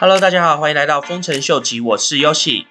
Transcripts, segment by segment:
Hello，大家好，欢迎来到丰臣秀吉，我是 Yoshi。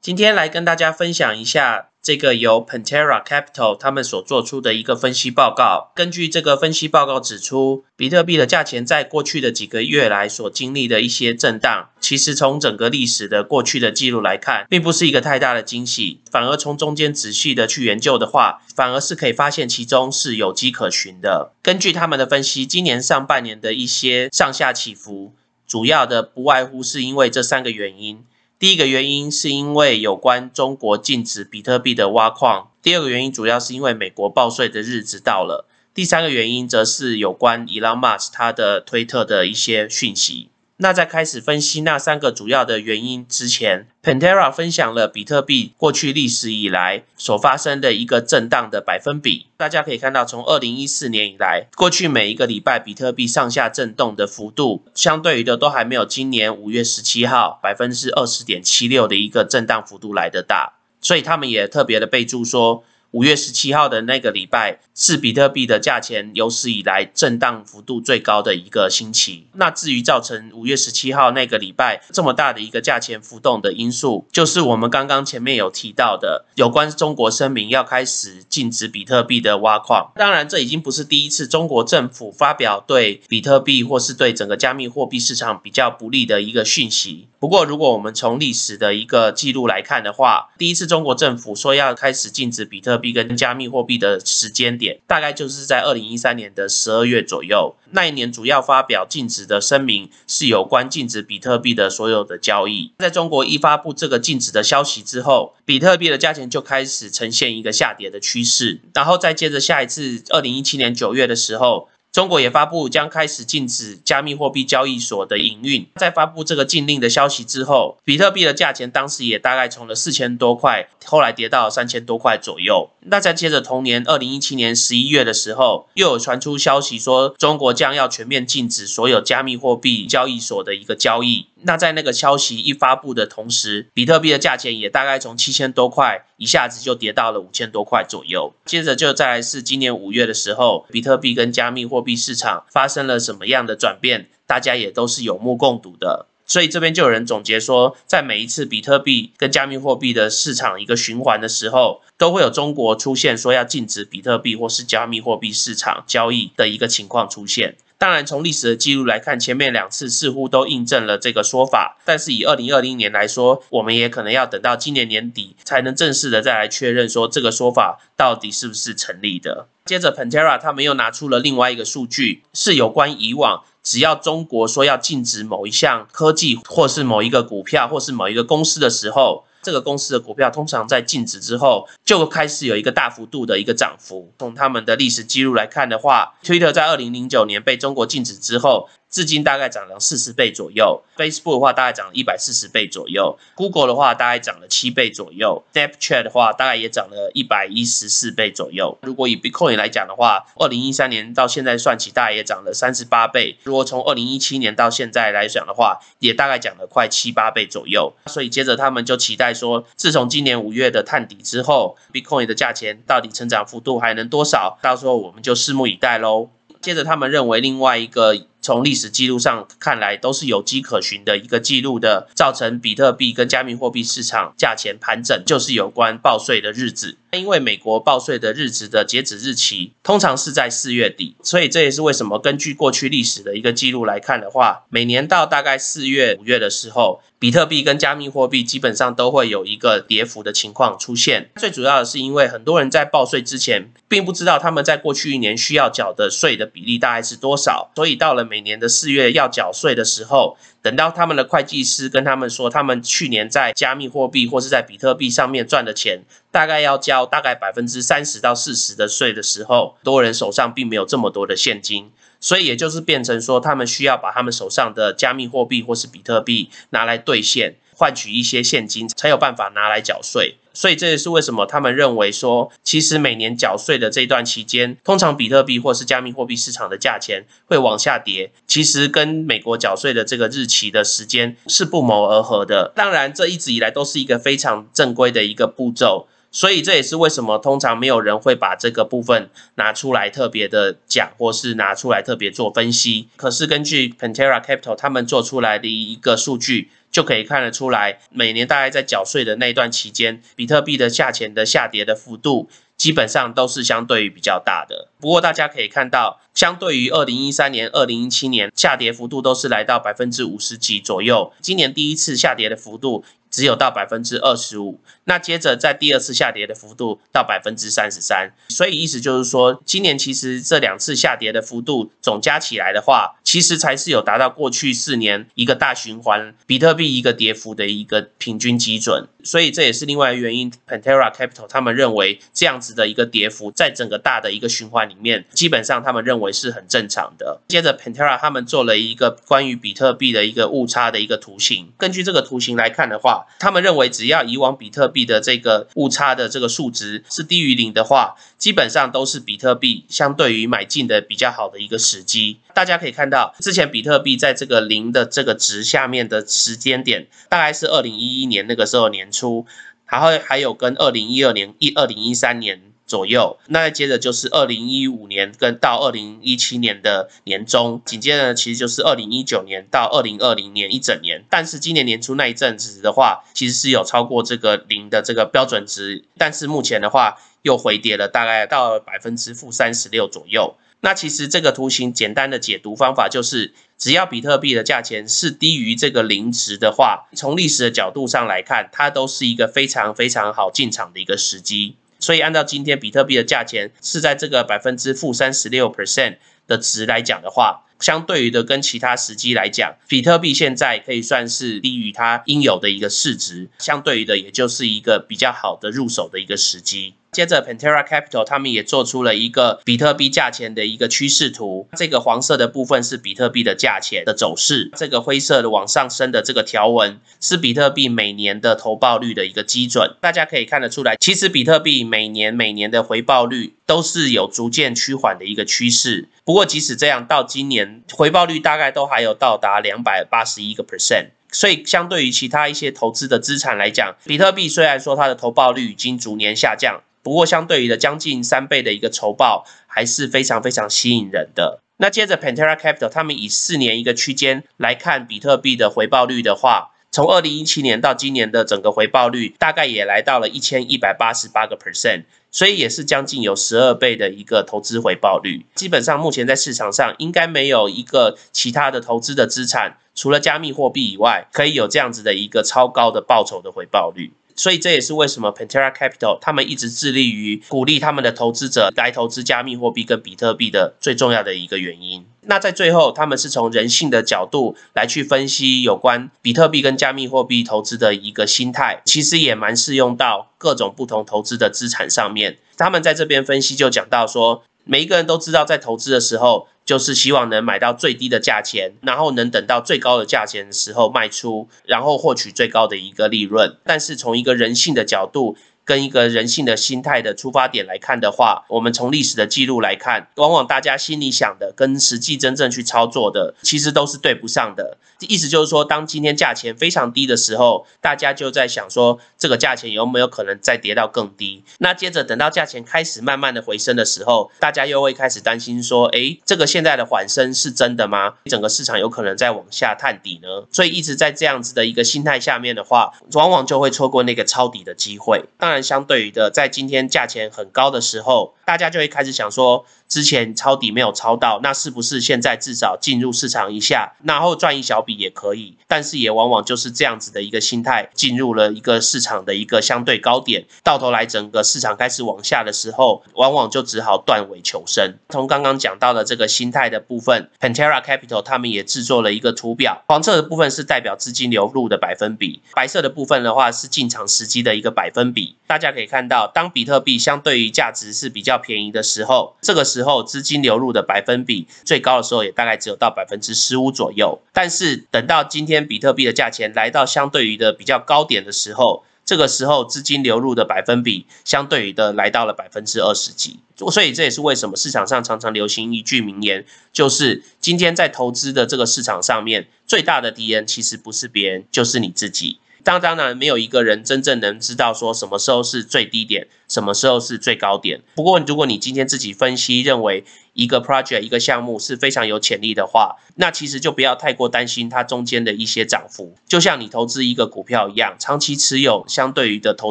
今天来跟大家分享一下这个由 Pantera Capital 他们所做出的一个分析报告。根据这个分析报告指出，比特币的价钱在过去的几个月来所经历的一些震荡，其实从整个历史的过去的记录来看，并不是一个太大的惊喜。反而从中间仔细的去研究的话，反而是可以发现其中是有迹可循的。根据他们的分析，今年上半年的一些上下起伏。主要的不外乎是因为这三个原因。第一个原因是因为有关中国禁止比特币的挖矿；第二个原因主要是因为美国报税的日子到了；第三个原因则是有关 Elon Musk 他的推特的一些讯息。那在开始分析那三个主要的原因之前，Pantera 分享了比特币过去历史以来所发生的一个震荡的百分比。大家可以看到，从二零一四年以来，过去每一个礼拜比特币上下震动的幅度，相对于的都还没有今年五月十七号百分之二十点七六的一个震荡幅度来得大。所以他们也特别的备注说。五月十七号的那个礼拜是比特币的价钱有史以来震荡幅度最高的一个星期。那至于造成五月十七号那个礼拜这么大的一个价钱浮动的因素，就是我们刚刚前面有提到的有关中国声明要开始禁止比特币的挖矿。当然，这已经不是第一次中国政府发表对比特币或是对整个加密货币市场比较不利的一个讯息。不过，如果我们从历史的一个记录来看的话，第一次中国政府说要开始禁止比特币跟加密货币的时间点，大概就是在二零一三年的十二月左右。那一年主要发表禁止的声明是有关禁止比特币的所有的交易。在中国一发布这个禁止的消息之后，比特币的价钱就开始呈现一个下跌的趋势。然后再接着下一次二零一七年九月的时候。中国也发布将开始禁止加密货币交易所的营运。在发布这个禁令的消息之后，比特币的价钱当时也大概从了四千多块，后来跌到三千多块左右。那在接着同年二零一七年十一月的时候，又有传出消息说中国将要全面禁止所有加密货币交易所的一个交易。那在那个消息一发布的同时，比特币的价钱也大概从七千多块一下子就跌到了五千多块左右。接着就再来是今年五月的时候，比特币跟加密货币市场发生了什么样的转变，大家也都是有目共睹的。所以这边就有人总结说，在每一次比特币跟加密货币的市场一个循环的时候，都会有中国出现说要禁止比特币或是加密货币市场交易的一个情况出现。当然，从历史的记录来看，前面两次似乎都印证了这个说法。但是以二零二零年来说，我们也可能要等到今年年底才能正式的再来确认说这个说法到底是不是成立的。接着，Pantera 他们又拿出了另外一个数据，是有关以往只要中国说要禁止某一项科技，或是某一个股票，或是某一个公司的时候。这个公司的股票通常在禁止之后就开始有一个大幅度的一个涨幅。从他们的历史记录来看的话，Twitter 在二零零九年被中国禁止之后。至今大概涨了四十倍左右，Facebook 的话大概涨了一百四十倍左右，Google 的话大概涨了七倍左右，Snapchat 的话大概也涨了一百一十四倍左右。如果以 Bitcoin 来讲的话，二零一三年到现在算起，大概也涨了三十八倍。如果从二零一七年到现在来讲的话，也大概涨了快七八倍左右。所以接着他们就期待说，自从今年五月的探底之后，Bitcoin 的价钱到底成长幅度还能多少？到时候我们就拭目以待喽。接着他们认为另外一个。从历史记录上看来，都是有迹可循的一个记录的，造成比特币跟加密货币市场价钱盘整，就是有关报税的日子。因为美国报税的日子的截止日期通常是在四月底，所以这也是为什么根据过去历史的一个记录来看的话，每年到大概四月、五月的时候，比特币跟加密货币基本上都会有一个跌幅的情况出现。最主要的是因为很多人在报税之前，并不知道他们在过去一年需要缴的税的比例大概是多少，所以到了每年的四月要缴税的时候，等到他们的会计师跟他们说，他们去年在加密货币或是在比特币上面赚的钱，大概要交大概百分之三十到四十的税的时候，多人手上并没有这么多的现金，所以也就是变成说，他们需要把他们手上的加密货币或是比特币拿来兑现。换取一些现金，才有办法拿来缴税。所以这也是为什么他们认为说，其实每年缴税的这段期间，通常比特币或是加密货币市场的价钱会往下跌。其实跟美国缴税的这个日期的时间是不谋而合的。当然，这一直以来都是一个非常正规的一个步骤。所以这也是为什么通常没有人会把这个部分拿出来特别的讲，或是拿出来特别做分析。可是根据 Pantera Capital 他们做出来的一个数据，就可以看得出来，每年大概在缴税的那段期间，比特币的价钱的下跌的幅度。基本上都是相对于比较大的，不过大家可以看到，相对于二零一三年、二零一七年，下跌幅度都是来到百分之五十几左右。今年第一次下跌的幅度。只有到百分之二十五，那接着在第二次下跌的幅度到百分之三十三，所以意思就是说，今年其实这两次下跌的幅度总加起来的话，其实才是有达到过去四年一个大循环比特币一个跌幅的一个平均基准，所以这也是另外原因。Pantera Capital 他们认为这样子的一个跌幅，在整个大的一个循环里面，基本上他们认为是很正常的。接着 Pantera 他们做了一个关于比特币的一个误差的一个图形，根据这个图形来看的话。他们认为，只要以往比特币的这个误差的这个数值是低于零的话，基本上都是比特币相对于买进的比较好的一个时机。大家可以看到，之前比特币在这个零的这个值下面的时间点，大概是二零一一年那个时候年初，然后还有跟二零一二年、一二零一三年。左右，那接着就是二零一五年跟到二零一七年的年中，紧接着其实就是二零一九年到二零二零年一整年。但是今年年初那一阵子的话，其实是有超过这个零的这个标准值，但是目前的话又回跌了，大概到百分之负三十六左右。那其实这个图形简单的解读方法就是，只要比特币的价钱是低于这个零值的话，从历史的角度上来看，它都是一个非常非常好进场的一个时机。所以按照今天比特币的价钱是在这个百分之负三十六 percent 的值来讲的话，相对于的跟其他时机来讲，比特币现在可以算是低于它应有的一个市值，相对于的也就是一个比较好的入手的一个时机。接着，Pantera Capital 他们也做出了一个比特币价钱的一个趋势图。这个黄色的部分是比特币的价钱的走势，这个灰色的往上升的这个条纹是比特币每年的投报率的一个基准。大家可以看得出来，其实比特币每年每年的回报率都是有逐渐趋缓的一个趋势。不过，即使这样，到今年回报率大概都还有到达两百八十一个 percent。所以，相对于其他一些投资的资产来讲，比特币虽然说它的投报率已经逐年下降。不过，相对于的将近三倍的一个酬报，还是非常非常吸引人的。那接着，Pantera Capital 他们以四年一个区间来看比特币的回报率的话，从二零一七年到今年的整个回报率，大概也来到了一千一百八十八个 percent，所以也是将近有十二倍的一个投资回报率。基本上，目前在市场上应该没有一个其他的投资的资产，除了加密货币以外，可以有这样子的一个超高的报酬的回报率。所以这也是为什么 Pantera Capital 他们一直致力于鼓励他们的投资者来投资加密货币跟比特币的最重要的一个原因。那在最后，他们是从人性的角度来去分析有关比特币跟加密货币投资的一个心态，其实也蛮适用到各种不同投资的资产上面。他们在这边分析就讲到说，每一个人都知道在投资的时候。就是希望能买到最低的价钱，然后能等到最高的价钱的时候卖出，然后获取最高的一个利润。但是从一个人性的角度。跟一个人性的心态的出发点来看的话，我们从历史的记录来看，往往大家心里想的跟实际真正去操作的，其实都是对不上的。意思就是说，当今天价钱非常低的时候，大家就在想说，这个价钱有没有可能再跌到更低？那接着等到价钱开始慢慢的回升的时候，大家又会开始担心说，诶，这个现在的缓升是真的吗？整个市场有可能在往下探底呢？所以一直在这样子的一个心态下面的话，往往就会错过那个抄底的机会。当然。相对于的，在今天价钱很高的时候，大家就会开始想说。之前抄底没有抄到，那是不是现在至少进入市场一下，然后赚一小笔也可以？但是也往往就是这样子的一个心态，进入了一个市场的一个相对高点，到头来整个市场开始往下的时候，往往就只好断尾求生。从刚刚讲到的这个心态的部分，Pantera Capital 他们也制作了一个图表，黄色的部分是代表资金流入的百分比，白色的部分的话是进场时机的一个百分比。大家可以看到，当比特币相对于价值是比较便宜的时候，这个时候资金流入的百分比最高的时候也大概只有到百分之十五左右，但是等到今天比特币的价钱来到相对于的比较高点的时候，这个时候资金流入的百分比相对于的来到了百分之二十几，所以这也是为什么市场上常常流行一句名言，就是今天在投资的这个市场上面最大的敌人其实不是别人，就是你自己。当当然没有一个人真正能知道说什么时候是最低点，什么时候是最高点。不过如果你今天自己分析认为一个 project 一个项目是非常有潜力的话，那其实就不要太过担心它中间的一些涨幅。就像你投资一个股票一样，长期持有相对于的投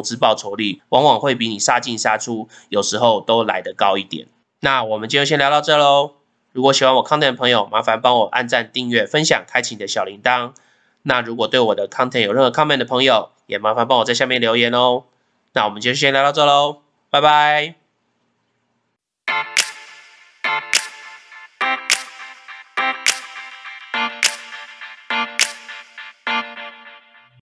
资报酬率，往往会比你杀进杀出有时候都来得高一点。那我们今天先聊到这喽。如果喜欢我 content 的朋友，麻烦帮我按赞、订阅、分享、开启你的小铃铛。那如果对我的 content 有任何 comment 的朋友，也麻烦帮我在下面留言哦。那我们就先聊到这喽，拜拜。